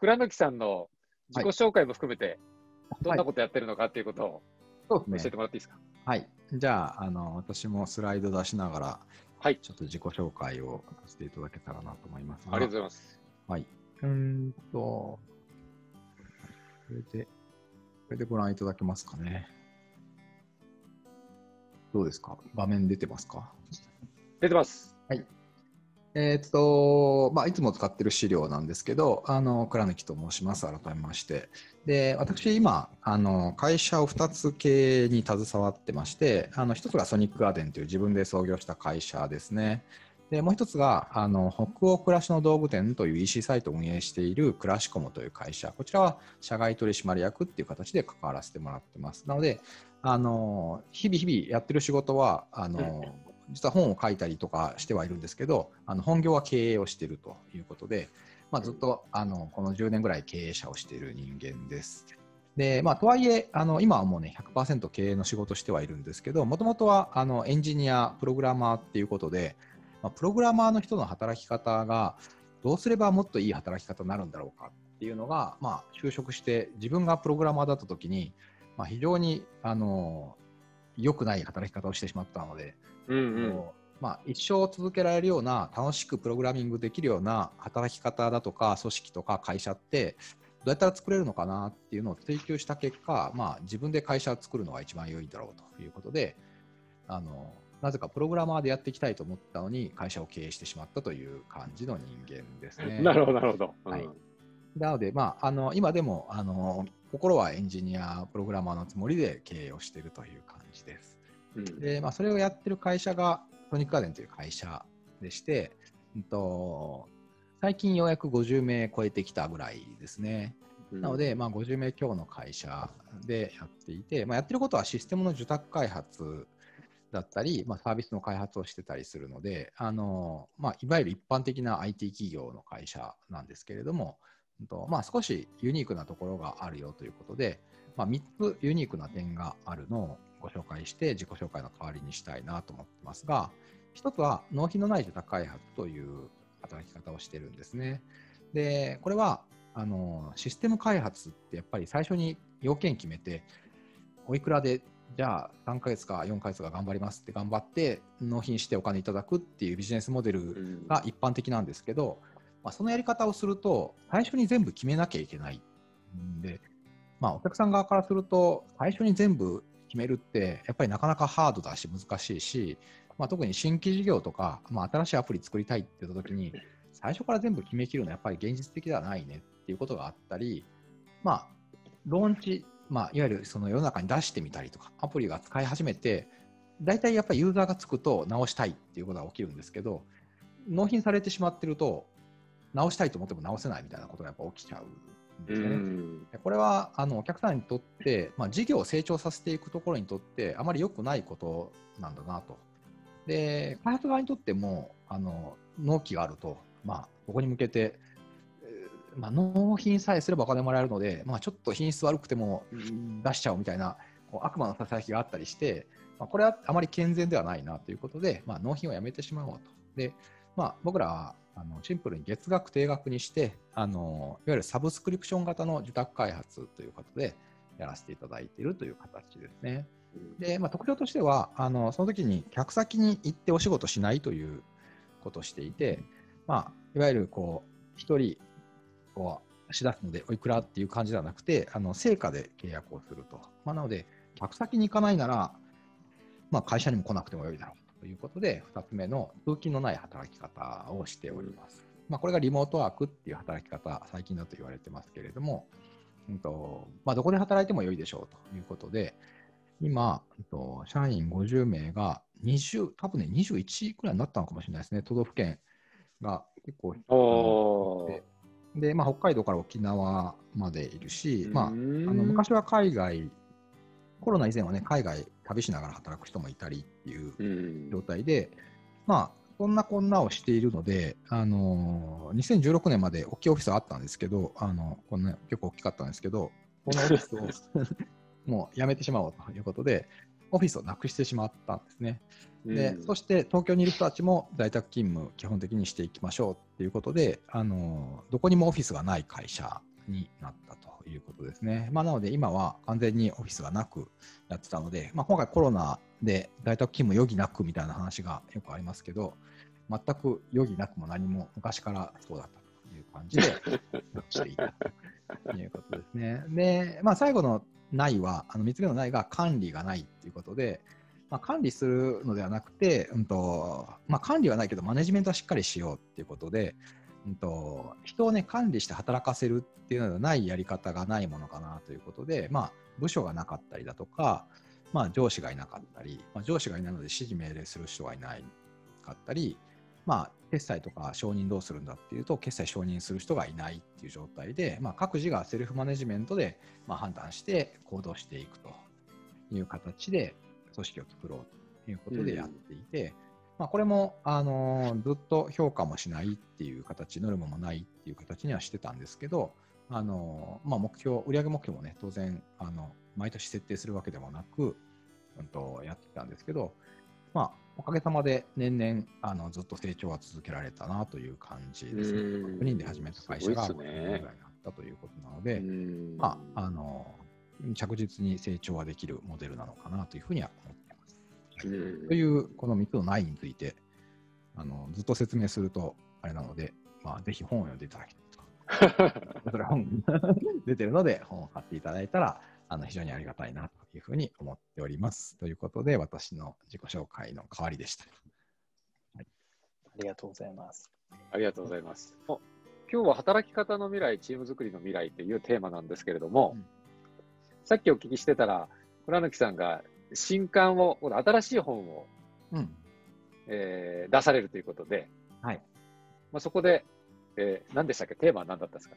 倉貫さんの自己紹介も含めて、どんなことやってるのかっていうことを。教えてもらっていいですか？はい。じゃあ、あの、私もスライド出しながら、はい。ちょっと自己紹介をさせていただけたらなと思いますが。ありがとうございます。はい。うーんと、これで、これでご覧いただけますかね。どうですか？画面出てますか？出てます。えーっと、まあ、いつも使ってる資料なんですけど、あの、倉貫と申します。改めまして。で、私、今、あの、会社を2つ経営に携わってまして、あの、1つがソニックガーデンという自分で創業した会社ですね。で、もう1つが、あの、北欧暮らしの道具店という EC サイトを運営しているクラシコムという会社。こちらは社外取締役っていう形で関わらせてもらってます。なので、あの、日々日々やってる仕事は、あの、実は本を書いたりとかしてはいるんですけど、あの本業は経営をしているということで、まあ、ずっとあのこの10年ぐらい経営者をしている人間です。でまあ、とはいえあの、今はもうね、100%経営の仕事してはいるんですけど、もともとはあのエンジニア、プログラマーっていうことで、まあ、プログラマーの人の働き方がどうすればもっといい働き方になるんだろうかっていうのが、まあ、就職して自分がプログラマーだった時に、まあ、非常にあの良くない働き方をしてしまったので、うんうん。まあ、一生続けられるような楽しくプログラミングできるような働き方だとか組織とか会社ってどうやったら作れるのかなっていうのを追求した結果、まあ、自分で会社を作るのが一番良いだろうということであのなぜかプログラマーでやっていきたいと思ったのに会社を経営してしまったという感じの人間ですね。なるほど、なるほど。はいうんなので、まあ、あの今でもあの心はエンジニア、プログラマーのつもりで経営をしているという感じです。うんで、まあ、それをやってる会社がソニックガーデンという会社でして、うんと、最近ようやく50名超えてきたぐらいですね。なの、で、まあ、50名強の会社でやっていて、まあ、やってることはシステムの受託開発だったり、まあ、サービスの開発をしてたりするので、あのまあ、いわゆる一般的な IT 企業の会社なんですけれども、まあ、少しユニークなところがあるよということで、まあ、3つユニークな点があるのをご紹介して自己紹介の代わりにしたいなと思ってますが、1つは納品のない受託開発という働き方をしてるんですね。で、これはあのシステム開発ってやっぱり最初に要件決めて、おいくらでじゃあ3ヶ月か4ヶ月か頑張りますって頑張って納品してお金いただくっていうビジネスモデルうんが一般的なんですけど、まあ、そのやり方をすると最初に全部決めなきゃいけないんで、まあ、お客さん側からすると最初に全部決めるってやっぱりなかなかハードだし難しいし、まあ、特に新規事業とか、まあ、新しいアプリ作りたいって言った時に最初から全部決めきるのはやっぱり現実的ではないねっていうことがあったり、まあ、ローンチ、まあ、いわゆるその世の中に出してみたりとかアプリが使い始めて大体やっぱりユーザーがつくと直したいっていうことが起きるんですけど納品されてしまってると直したいと思っても直せないみたいなことがやっぱ起きちゃうですよね。うんでこれはあのお客さんにとって、まあ、事業を成長させていくところにとってあまり良くないことなんだなと。で開発側にとってもあの納期があると、まあ、ここに向けて、えーまあ、納品さえすればお金もらえるので、まあ、ちょっと品質悪くてもうん出しちゃおうみたいなこう悪魔のささやきがあったりして、まあ、これはあまり健全ではないなということで、まあ、納品をやめてしまおうと。でまあ、僕らはあのシンプルに月額定額にしてあのいわゆるサブスクリプション型の受託開発ということでやらせていただいているという形ですね。で、まあ、特徴としてはあのその時に客先に行ってお仕事しないということをしていて、まあ、いわゆるこう1人こうし出すのでおいくらっていう感じではなくてあの成果で契約をすると。まあ、なので客先に行かないなら、まあ、会社にも来なくてもよいだろうということで、2つ目の通勤のない働き方をしております。まあ、これがリモートワークっていう働き方、最近だと言われてますけれども、うんとまあ、どこで働いても良いでしょうということで、今、うんと社員50名が20、多分ね、21くらいになったのかもしれないですね、都道府県が結構でで、まあ、北海道から沖縄までいるし、まあ、あうん。の昔は海外、コロナ以前はね、海外旅しながら働く人もいたりっていううん。状態で、まあ、そんなこんなをしているので、あのー2016年まで大きいオフィスはあったんですけど、あのこんな結構大きかったんですけど、このオフィスを もうやめてしまおうということで、オフィスをなくしてしまったんですね。でうん。そして東京にいる人たちも在宅勤務基本的にしていきましょうっていうことで、あのどこにもオフィスがない会社になったということですね。まあ、なので今は完全にオフィスがなくやってたので、まあ、今回コロナで在宅勤務余儀なくみたいな話がよくありますけど、全く余儀なくも何も昔からそうだったという感じで していたということですね。で、まあ、最後のないは、あの3つ目のないが管理がないっていうことで、まあ、管理するのではなくて、うんとまあ、管理はないけど、マネジメントはしっかりしようっていうことで、うんと、人を、ね、管理して働かせるっていうのではないやり方がないものかなということで、まあ、部署がなかったりだとか、まあ、上司がいなかったり、まあ、上司がいないので指示命令する人がいないかったり、まあ、決済とか承認どうするんだっていうと、決済承認する人がいないっていう状態で、まあ、各自がセルフマネジメントで、まあ、判断して行動していくという形で組織を作ろうということでやっていて、うん、まあ、これも、あのー、ずっと評価もしないっていう形、ノルマもないっていう形にはしてたんですけど、あのー、まあ、目標、売上目標もね、当然、あの毎年設定するわけでもなく、うん、とやってたんですけど、まあ、おかげさまで年々あのずっと成長は続けられたなという感じですね。6人で始めた会社が5年ぐらいになったということなので、まあ、あの着実に成長はできるモデルなのかなというふうには思っ。というこの3つのないについてあのずっと説明するとあれなので、まあ、ぜひ本を読んでいただきたいと。それ本出てるので本を買っていただいたらあの非常にありがたいなというふうに思っております。ということで、私の自己紹介の代わりでした。はい、ありがとうございます。ありがとうございます。今日は働き方の未来、チーム作りの未来というテーマなんですけれども、うん、さっきお聞きしてたら、倉貫さんが新刊を、新しい本を、うん、えー、出されるということで、はい。まあ、そこで、えー、何でしたっけ？テーマは何だったんですか？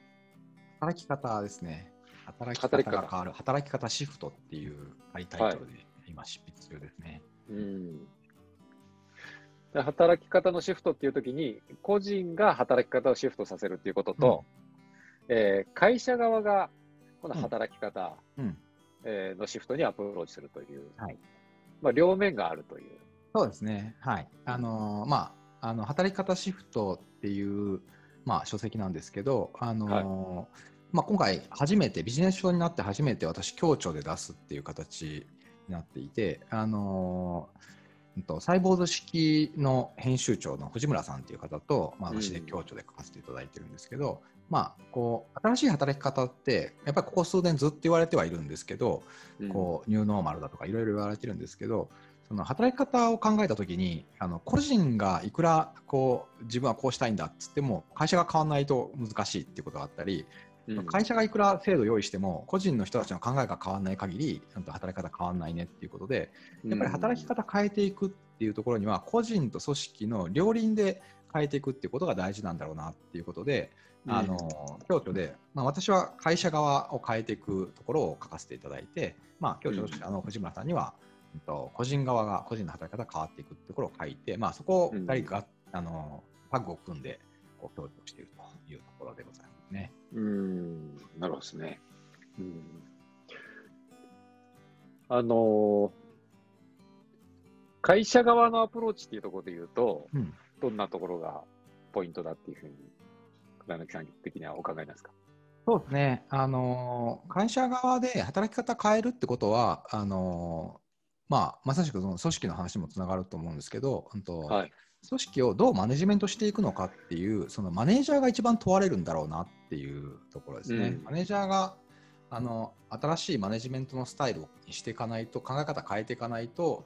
働き方ですね。働き方が変わる。働き方シフトっていうタイトルで今執筆中ですね。はい、うん。働き方のシフトっていうときに、個人が働き方をシフトさせるっていうことと、うん、えー、会社側がこの働き方、うん、えー、のシフトにアプローチするという、はいまあ、両面があるという。そうですね。はい。あのー、まあ、あの働き方シフトっていう、まあ、書籍なんですけど、あのーはいまあ、今回初めてビジネス書になって初めて私共著で出すっていう形になっていて、あのー、サイボーズ式の編集長の藤村さんっていう方と、まあ、私で共著で書かせていただいてるんですけど、うん、まあ、こう新しい働き方ってやっぱりここ数年ずっと言われてはいるんですけど、うん、こうニューノーマルだとかいろいろ言われてるんですけどその働き方を考えたときにあの個人がいくらこう自分はこうしたいんだっつっても会社が変わらないと難しいっていうことがあったりうん、会社がいくら制度用意しても個人の人たちの考えが変わらない限り働き方変わらないねっていうことでやっぱり働き方変えていくっていうところには個人と組織の両輪で変えていくっていうことが大事なんだろうなっていうことで、あの共著で、まあ、私は会社側を変えていくところを書かせていただいて、まあ、共著としてあの藤村さんには、うん、と個人側が個人の働き方が変わっていくってところを書いて、まあ、そこを2人が、あのタッグを組んでこう共著しているというところでございます。ね。うん、なるほどですね。うん、あの会社側のアプローチっていうところで言うと、うん、どんなところがポイントだっていうふうに、倉貫さん的にはお考えですか？そうですね、あの会社側で働き方変えるってことは、あのまあ、まさしくその組織の話もつながると思うんですけど、うんとはい、組織をどうマネジメントしていくのかっていうそのマネージャーが一番問われるんだろうなっていうところですね。うん、マネージャーがあの新しいマネジメントのスタイルにしていかないと考え方変えていかないと、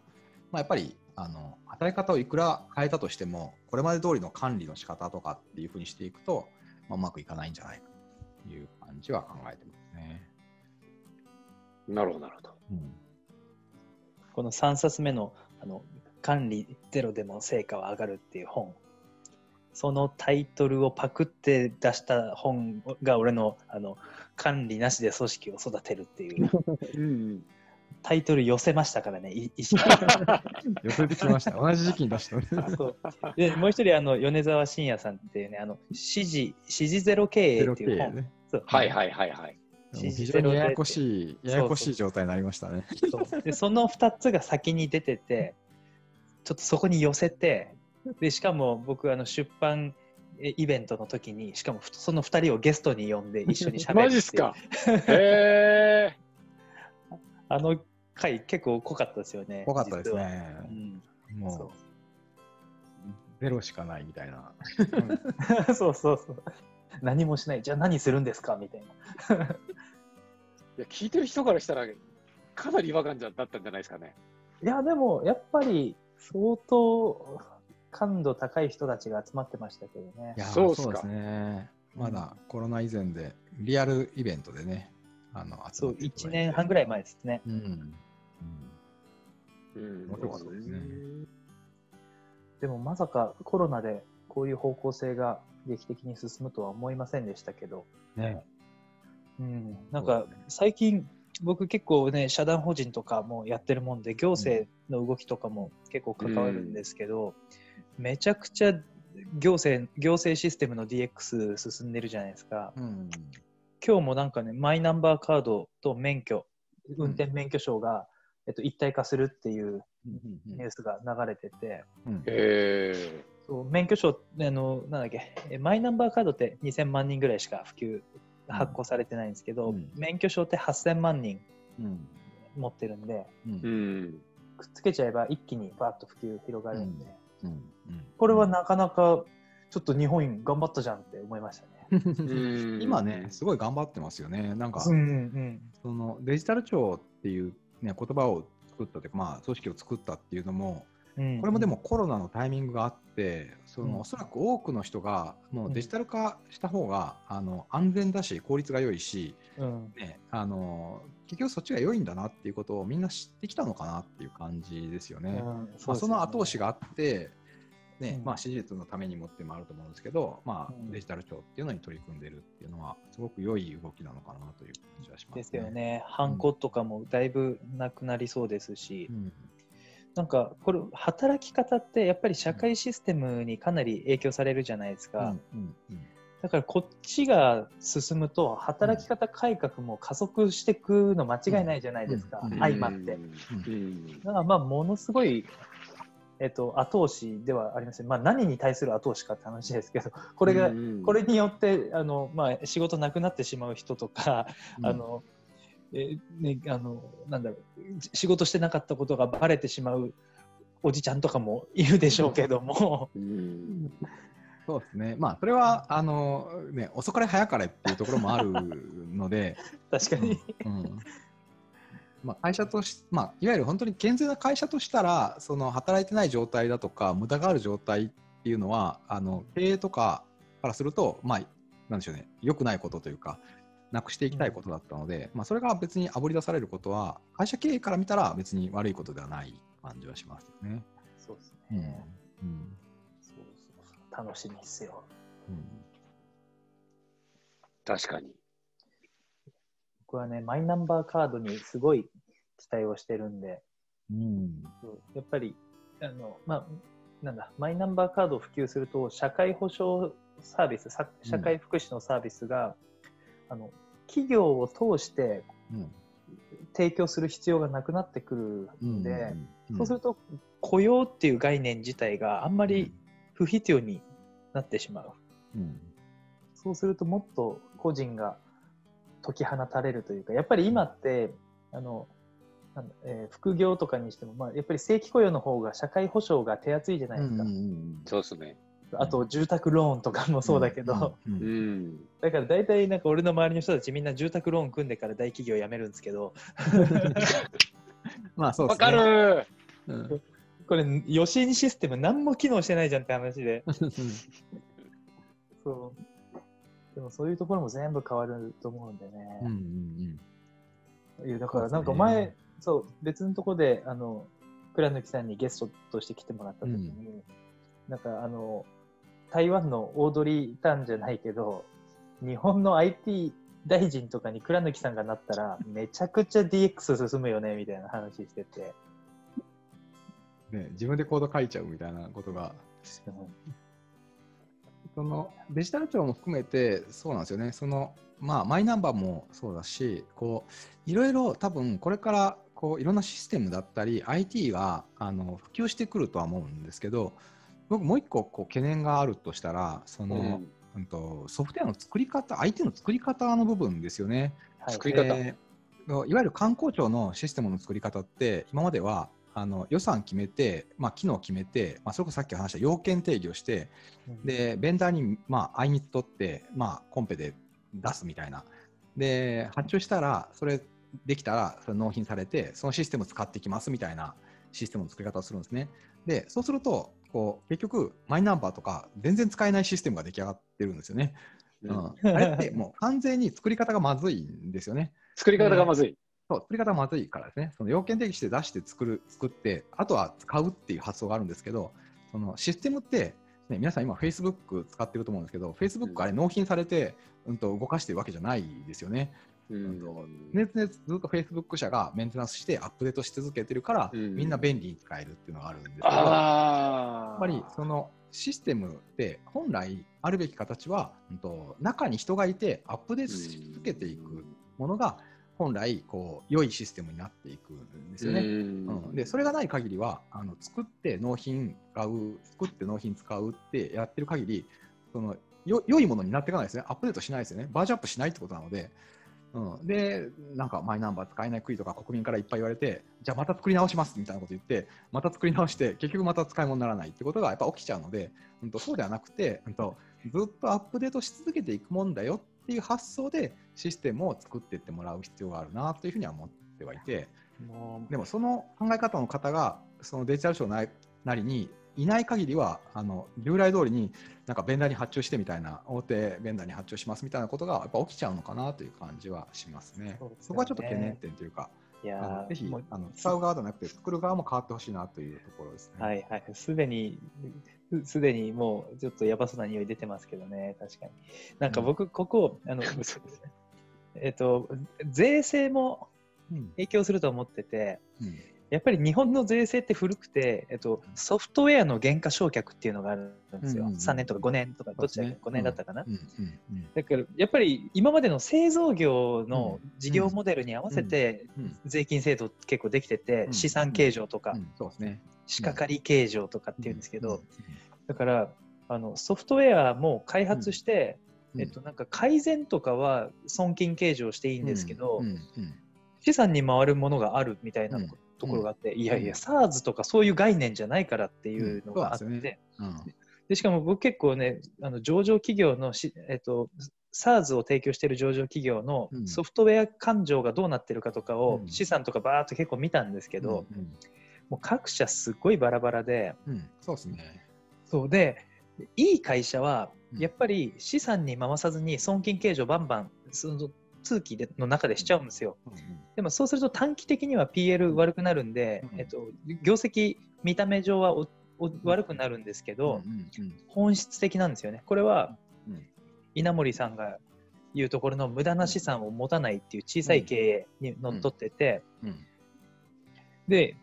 まあ、やっぱりあの働き方をいくら変えたとしてもこれまで通りの管理の仕方とかっていうふうにしていくと、まあ、うまくいかないんじゃないかという感じは考えてますね。なるほどなるほど。うん、この3冊目のあの管理ゼロでも成果は上がるっていう本そのタイトルをパクって出した本が俺のあの管理なしで組織を育てるっていう うん、タイトル寄せましたからね。寄せてきました。同じ時期に出したそう。でもう一人あの米沢信也さんっていうねあの指示指示ゼロ経営っていう本、ね、はいはいはいはい。非常にややこしいややこしい状態になりましたね。そでその2つが先に出ててちょっとそこに寄せてでしかも僕あの出版えイベントの時に、しかもふその2人をゲストに呼んで一緒に喋るマジっすか？へえ。あの回結構濃かったですよね。怖かったです。ねう。ん、もそうゼロしかないみたいな。う そうそうそう。何もしない。じゃあ何するんですかみたいな。いや、聞いてる人からしたら、かなり違和感じゃだったんじゃないですかね。いや、でもやっぱり相当感度高い人たちが集まってましたけどねい。やそうっすかそうですね。まだコロナ以前で、リアルイベントでね、あの集そう、まっていただいて1年半ぐらい前ですね。うん。うん。うん。面白かったですね。でもまさかコロナでこういう方向性が劇的に進むとは思いませんでしたけど、ね。うん、なんか最近僕結構ね社団法人とかもやってるもんで行政の動きとかも結構関わるんですけど、めちゃくちゃ行政行政システムの DX 進んでるじゃないですか。うん。今日もなんかねマイナンバーカードと免許運転免許証が、えっと、一体化するっていうニュースが流れてて。そう免許証あのなんだっけえマイナンバーカードって2000万人ぐらいしか普及発行されてないんですけど、うん。免許証って8000万人うん。持ってるんでうん。うん。くっつけちゃえば一気にバーッと普及広がるんで、うん。うん。これはなかなかちょっと日本頑張ったじゃんって思いましたね。うん。今ね、すごい頑張ってますよね。なんか、うんうんそのデジタル庁っていう、ね、言葉を作ったというか、まあ、組織を作ったっていうのも、うん、これもでもコロナのタイミングがあって、そのうん。おそらく多くの人が、もうデジタル化した方が、あの安全だし、効率が良いし、うん、ね、あの結局そっちが良いんだなっていうことをみんな知ってきたのかなっていう感じですよね。うん。まあ、その後押しが、があって、ねうん。まあ、支持率のためにもってもあると思うんですけど、まあうん。デジタル庁っていうのに取り組んでるっていうのは、すごく良い動きなのかなという感じはします、ね。ですよね、ハンコとかもだいぶなくなりそうですし、うん。なんかこれ働き方ってやっぱり社会システムにかなり影響されるじゃないですか、うんうんだからこっちが進むと働き方改革も加速していくの間違いないじゃないですか、相まって。うん。だからまあものすごい、えっと、後押しではありません、まあ、何に対する後押しかって話ですけど これが、うんこれによってあの、まあ、仕事なくなってしまう人とか、うん。あのえね、あのなんだろう仕事してなかったことがバレてしまうおじちゃんとかもいるでしょうけども、うん。そうですね。まあ、それは、あの、ね、遅かれ早かれっていうところもあるので、確かに、うんまあ、会社とし、まあ、いわゆる本当に健全な会社としたら、その働いてない状態だとか、無駄がある状態っていうのは、あの経営とかからすると、まあ、なんでしょうね、良くないことというか、なくしていきたいことだったので、まあ、それが別にあぶり出されることは、会社経営から見たら別に悪いことではない感じはしますよね。そうですうんね、うんそうそうそう楽しみですよ。うん確かに。僕はね、マイナンバーカードにすごい期待をしてるんで、うん。やっぱり、あの、まあ、なんだ、マイナンバーカードを普及すると、社会保障サービス、さ社会福祉のサービスが、あの、企業を通してうん提供する必要がなくなってくるうんんで、うん。そうすると、雇用っていう概念自体があんまり不必要になってしまう。うん。そうするともっと個人が解き放たれるというか、やっぱり今って、あの、えー副業とかにしても、まあ、やっぱり正規雇用の方が社会保障が手厚いじゃないですか。うんうんそうですね。あと、住宅ローンとかもそうだけど、うんうんうん。だから大体なんか俺の周りの人たちみんな住宅ローン組んでから大企業辞めるんですけど、まあそうでわかすね。るうんこれ、予診システム何も機能してないじゃんって話で。そう。でもそういうところも全部変わると思うんでね。うんうんいやだからなんかそうね。そう別のところであの倉貫さんにゲストとして来てもらった時に、なんかあの台湾のオードリー・タンじゃないけど日本の IT 大臣とかに倉貫さんがなったらめちゃくちゃ DX 進むよねみたいな話してて、うんね、自分でコード書いちゃうみたいなことがそのデジタル庁も含めてそうなんですよね。そのまあマイナンバーもそうだしこういろいろ多分これからこういろんなシステムだったり IT があの普及してくるとは思うんですけど僕もう一個こう懸念があるとしたら、その、うん。うんとソフトウェアの作り方、相手の作り方の部分ですよね。はい。作り方。えーいわゆる観光庁のシステムの作り方って、今まではあの予算決めて、まあ、機能決めて、まあ、それこそさっき話した要件定義をして、うんで、ベンダーに、まあ、相密取って、まあ、コンペで出すみたいな。で、発注したら、それできたら、それ納品されて、そのシステム使っていきますみたいなシステムの作り方をするんですね。で、そうすると、こう結局、マイナンバーとか、全然使えないシステムが出来上がってるんですよね。ううんん、あれってもう完全に作り方がまずいんですよね。作り方がまずい。そう作り方がまずいからですね。その要件定義して出して作る作って、あとは使うっていう発想があるんですけど、そのシステムって、ね、皆さん今 Facebook 使ってると思うんですけど、Facebook あれ納品されて、うん、と動かしてるわけじゃないですよね。うん常々ずっと Facebook 社がメンテナンスしてアップデートし続けてるから、うんみんな便利に使えるっていうのがあるんですけど、ああ。やっぱりそのシステムって本来あるべき形は、うんと中に人がいてアップデートし続けていくものが本来こう良いシステムになっていくんですよね。うん、でそれがない限りはあの作って納品使う作って納品使うってやってる限りそのよ良いものになっていかないですね。アップデートしないですよね。バージョンアップしないってことなので、うん、でなんかマイナンバー使えない国とか国民からいっぱい言われてじゃあまた作り直しますみたいなこと言ってまた作り直して結局また使い物にならないってことがやっぱ起きちゃうので、うん、とそうではなくて、うん、とずっとアップデートし続けていくもんだよっていう発想でシステムを作っていってもらう必要があるなというふうには思ってはいて。でもその考え方の方がそのデジタル庁ななりにいない限りはあの従来通りになんかベンダーに発注してみたいな大手ベンダーに発注しますみたいなことがやっぱ起きちゃうのかなという感じはしますね。そねそこはちょっと懸念点というか、いやぜひあの使う側じゃなくて作る側も変わってほしいなというところですね。はいはい。すでに、すでにもうちょっとやばそうな匂い出てますけどね、確かに。なんか僕、ここ、あの、えっと、税制もうん。影響すると思ってて、うん。やっぱり日本の税制って古くて、えっと、ソフトウェアの原価償却っていうのがあるんですよ。うんうんうん。3年とか5年とか、どっちだっけ、5年だったかな？うんうんうん。だからやっぱり今までの製造業の事業モデルに合わせてうん。税金制度結構できてて、うん。資産計上とか。仕掛かり計上とかっていうんですけど、うん。だからあのソフトウェアも開発して、うんえっと、なんか改善とかは損金計上していいんですけど、資産に回るものがあるみたいなうんところがあって、いやいや、うん SARS とかそういう概念じゃないからっていうのがあって、でしかも僕結構ね、あの上場企業のし、えっと、SARS を提供している上場企業のうん。ソフトウェア勘定がどうなってるかとかを、うん。資産とかバーっと結構見たんですけど、うん。もう各社すっごいバラバラで、そうですね。そうで、いい会社はうんやっぱり資産に回さずに損金計上バンバンその通期での中でしちゃうんですよ。うんうん。でもそうすると短期的には PL 悪くなるんで、うんえっと、業績見た目上はおお悪くなるんですけど、本質的なんですよね。これはうん稲森さんが言うところの無駄な資産を持たないっていう小さい経営にのっとってて、うん。で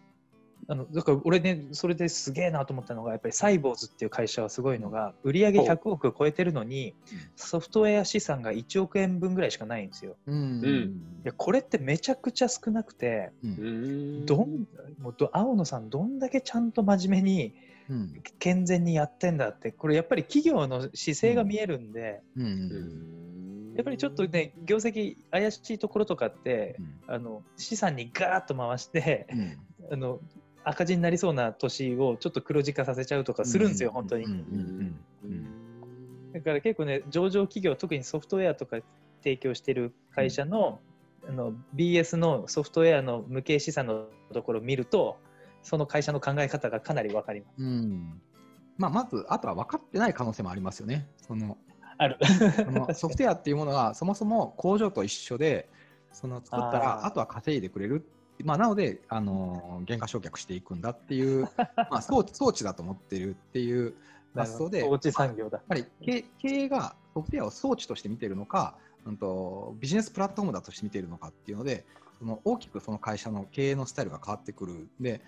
あのだから俺ねそれですげえなと思ったのがやっぱりサイボーズっていう会社はすごいのが売上100億超えてるのにソフトウェア資産が1億円分ぐらいしかないんですよ。うん。うんいやこれってめちゃくちゃ少なくてうん。うんどんもうど青野さんどんだけちゃんと真面目にうん。健全にやってんだってこれやっぱり企業の姿勢が見えるんで、うん。ううんん。やっぱりちょっとね業績怪しいところとかってうん。あの資産にガーッと回してうん。あの赤字になりそうな年をちょっと黒字化させちゃうとかするんですよ、本当に。だから結構ね、上場企業、特にソフトウェアとか提供してる会社の,、あの BS のソフトウェアの無形資産のところを見ると、その会社の考え方がかなり分かります。うんまあ、まず、あとは分かってない可能性もありますよね。そのある。ソフトウェアっていうものがそもそも工場と一緒で、その作ったらあとは稼いでくれる。まあ、なので、あのー原価償却していくんだっていう、まあ、装置装置だと思ってるっていう発想で、装置産業だ。やっぱり経経営がソフトウェアを装置として見ているのか、うん、とビジネスプラットフォームだとして見ているのかっていうので、その大きくその会社の経営のスタイルが変わってくる。で、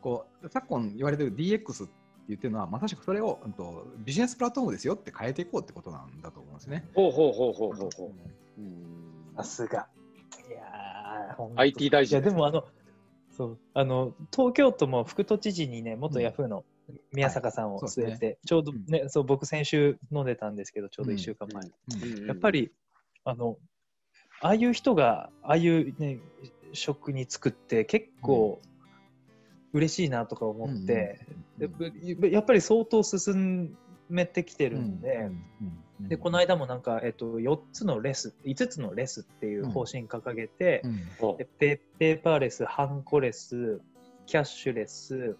こう昨今言われている DX って言ってるのは、まさしくそれを、うん、とビジネスプラットフォームですよって変えていこうってことなんだと思うんですね。ほうほうほうほうほうほう。うんさすが。IT 大臣いや、でもあの、そう、あの、東京都も副都知事にね、元ヤフーの宮坂さんを据えて、ちょうどね、そう僕先週飲んでたんですけど、ちょうど1週間前。うん。やっぱり、あの、ああいう人が、ああいうね、職に就くって結構嬉しいなとか思って、やっぱやっぱり相当進めてきてるんで、で、この間もなんか、えっと、4つのレス、5つのレスっていう方針掲げて、ペペーパーレス、ハンコレス、キャッシュレス、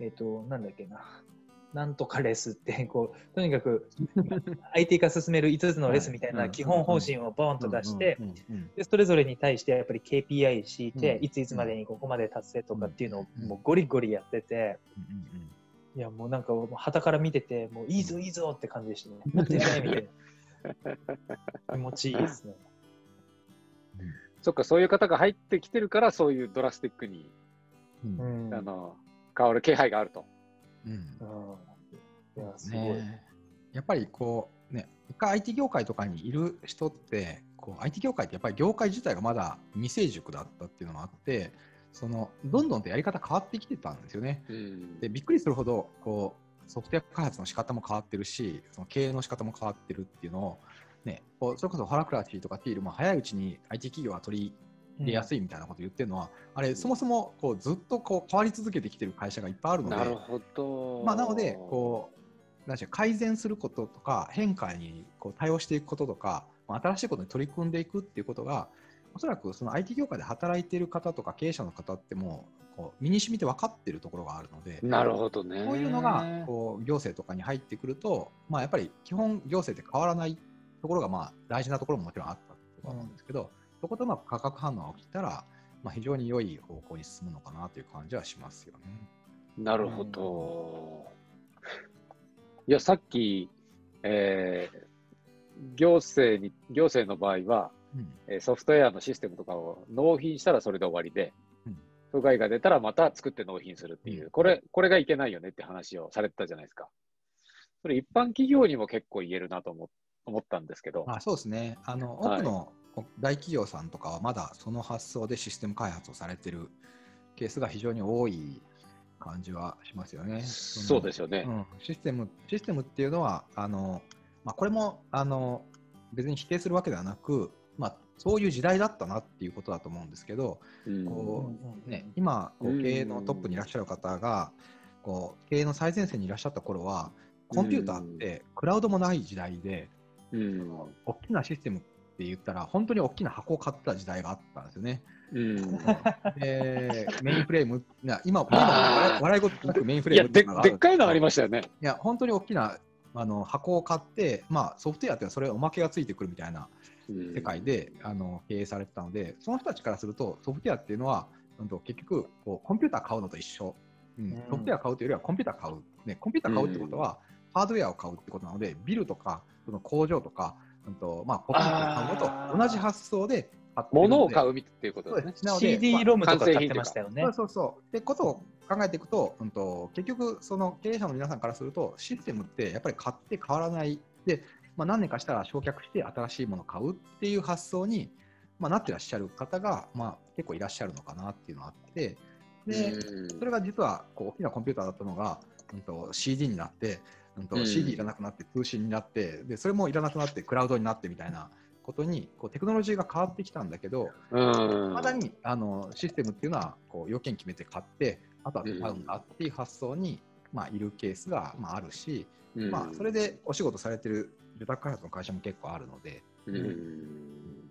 えっ、と、なんだっけな、なんとかレスって、こう、とにかく IT 化進める5つのレスみたいはない。基本方針をボーンと出して、でそれぞれに対してやっぱり KPI 敷いて、うん。いついつまでにここまで達成とかっていうのをうんもうゴリゴリやってて、うんいやもうなんか、はたから見てて、もういいぞいいぞって感じでしたね。やってねみたいな。気持ちいいですね。そっか、そういう方が入ってきてるから、そういうドラスティックに、うん。あの、変わる気配があると。うんうんいや、すごい。ねやっぱりこうね一回 IT 業界とかにいる人ってこう IT 業界ってやっぱり業界自体がまだ未成熟だったっていうのもあってそのどんどんとやり方変わってきてたんですよね。うんでびっくりするほどこうソフトウェア開発の仕方も変わってるしその経営の仕方も変わってるっていうのを、ね、こうそれこそハラクラシーとかティールも早いうちに IT 企業は取り入れやすいみたいなことを言ってるのは、あれそもそもこうずっとこう変わり続けてきてる会社がいっぱいあるのでなるほど。まあ、なのでこうなん改善することとか変化にこう対応していくこととか、まあ、新しいことに取り組んでいくっていうことがおそらくその IT 業界で働いている方とか経営者の方ってもうこう身に染みて分かっているところがあるので、なるほどね。こういうのがこう行政とかに入ってくると、まあ、やっぱり基本行政って変わらないところがまあ大事なところももちろんあったと思うんですけど、そことうまく価格反応が起きたら、まあ、非常に良い方向に進むのかなという感じはしますよね。なるほど。いや、さっき、えー行政に、行政の場合は、うんえーソフトウェアのシステムとかを納品したらそれで終わりでうん、不具合が出たらまた作って納品するっていう、うんこれ、これがいけないよねって話をされてたじゃないですか。それ一般企業にも結構言えるなと思思ったんですけど。あそうですねあの多はいくの大企業さんとかはまだその発想でシステム開発をされてるケースが非常に多い感じはしますよね。そうですよね。うん、システムシステムっていうのはあの、まあ、これもあの別に否定するわけではなく、まあ、そういう時代だったなっていうことだと思うんですけど、うん。こうね、今こう経営のトップにいらっしゃる方がこう経営の最前線にいらっしゃった頃はコンピューターってクラウドもない時代で、うん。大きなシステムって言ったら本当に大きな箱を買った時代があったんですよね。うん。でメインフレーム今今も笑い笑い事なくメインフレームいやで、でっかいのありましたよね。いや本当に大きなあの箱を買って、まあ、ソフトウェアっていうのはそれおまけがついてくるみたいな世界で、あの経営されてたのでその人たちからするとソフトウェアっていうのは、うん、と結局こうコンピューター買うのと一緒、うん。うん。ソフトウェア買うというよりはコンピューター買う、ね、コンピューター買うってことは、ハードウェアを買うってことなのでビルとかその工場とか、うんとまあ、ポップを買うのと同じ発想で物を買うっていうことです。ね。CD ロムとか。買ってましたよね。そう。そうそう。ってことを考えていくと、うん、と結局、その経営者の皆さんからすると、システムってやっぱり買って変わらない、でまあ、何年かしたら焼却して新しいものを買うっていう発想に、まあ、なってらっしゃる方が、まあ、結構いらっしゃるのかなっていうのがあって、でうん。それが実はこう大きなコンピューターだったのが、うん、と CD になって、うんとうん。CD いらなくなって通信になってで、それもいらなくなってクラウドになってみたいなことにこうテクノロジーが変わってきたんだけど、うん。まだにあのシステムっていうのはこう要件決めて買って、あとは使うんだっていう発想に、まあ、いるケースが、まあ、あるし、うん。まあ、それでお仕事されてる受託開発の会社も結構あるので、うん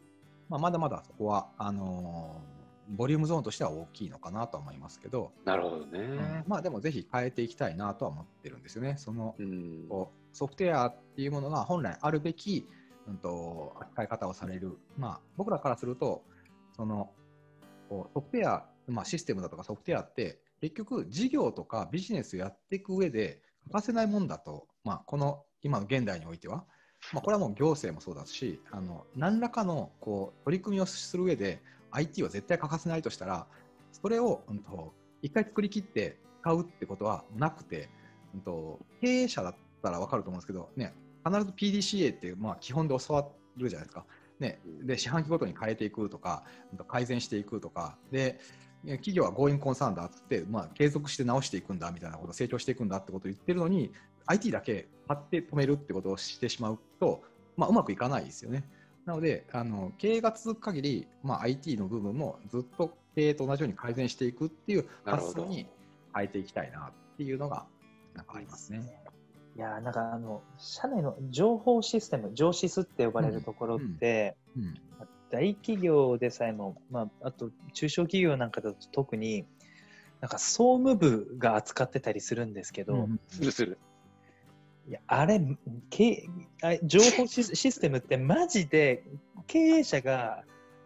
まあ、まだまだそこはあのーボリュームゾーンとしては大きいのかなとは思いますけど、なるほどうんね。まあでもぜひ変えていきたいなとは思ってるんですよね。そのうんソフトウェアっていうものが本来あるべき、うん、と扱い方をされる、まあ、僕らからするとそのこうソフトウェア、まあ、システムだとかソフトウェアって結局事業とかビジネスをやっていく上で欠かせないもんだと、まあ、この今の現代においては、まあ、これはもう行政もそうだしあの何らかのこう取り組みをする上で IT は絶対欠かせないとしたらそれを、うん、と一回作り切って使うってことはなくて、うん、と経営者だったら分かると思うんですけど、ね、必ず PDCA っていう、まあ、基本で教わるじゃないですか。ね、で四半期ごとに変えていくとかうんと改善していくとかで企業は going concern だっつって、まあ、継続して直していくんだみたいなこと、成長していくんだってことを言ってるのに、IT だけパッて止めるってことをしてしまうと、まあ、うまくいかないですよね。なので、あの経営が続く限り、まあ、IT の部分もずっと経営と同じように改善していくっていう発想に変えていきたいなっていうのが、なんかありますね。いやーなんかあの社内の情報システム上シスって呼ばれるところって、うん大企業でさえも、まあ、あと中小企業なんかだと特になんか総務部が扱ってたりするんですけど、うんするする。いやあれけあ情報シスシステムってマジで経営者が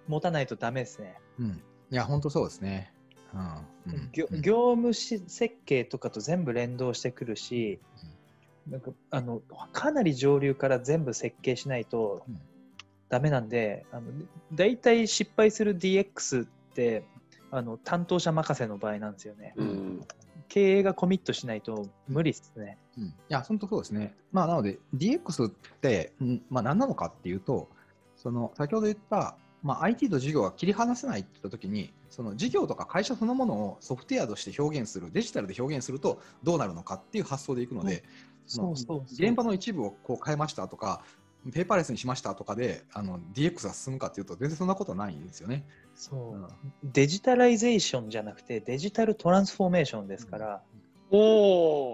持たないとダメですね。うんいや、本当そうですね。うんうん業うん業務し設計とかと全部連動してくるし、なんかあのかなり上流から全部設計しないとうんダメなんで、あの大体失敗する DX ってあの担当者任せの場合なんですよね。うん。経営がコミットしないと無理ですね。うんいや、本当そうですね。まあ、なので、DX って、んまあ、何なのかっていうと、その先ほど言った、まあ、IT と事業が切り離せないって言ったときに、その事業とか会社そのものをソフトウェアとして表現する、デジタルで表現するとどうなるのかっていう発想でいくので、そうそうそう現場の一部をこう変えましたとか、ペーパーレスにしましたとかであの DX が進むかっていうと、全然そんなことないんですよね。そう。うん。デジタライゼーションじゃなくてデジタルトランスフォーメーションですから、お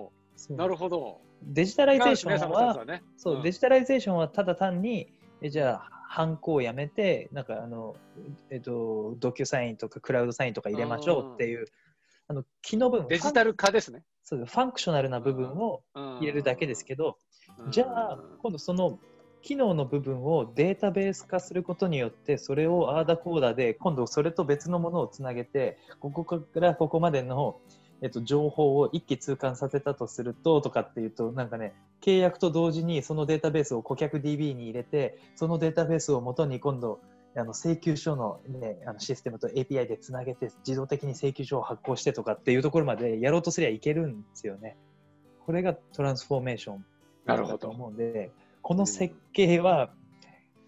おそう。なるほど。デジタライゼーションは、佐野さんとね。そう、ん。デジタライゼーションはただ単に、えじゃあ、ハンコをやめて、なんかあの、えっと、ドキュサインとかクラウドサインとか入れましょうっていう、あの、機能部分、デジタル化ですね。ファンそうファンクショナルな部分を入入れるだけですけど、うん。じゃあ、今度その機能の部分をデータベース化することによって、それをアーダコーダで、今度それと別のものをつなげて、ここからここまでの、えっと、情報を一気通貫させたとすると、とかっていうと、なんかね、契約と同時にそのデータベースを顧客 DB に入れて、そのデータベースを元に今度、あの請求書の,、ね、あのシステムと API でつなげて自動的に請求書を発行してとかっていうところまでやろうとすりゃいけるんですよね。これがトランスフォーメーション。だと思うんで、この設計は、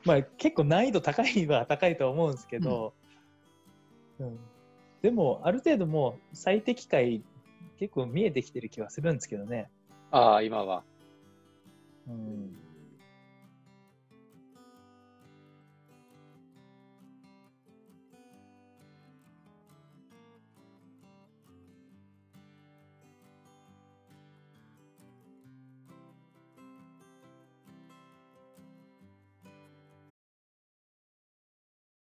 まあ、結構難易度高いは高いと思うんですけど、うんでも、ある程度もう最適解結構見えてきてる気はするんですけどね。ああ、今は。うん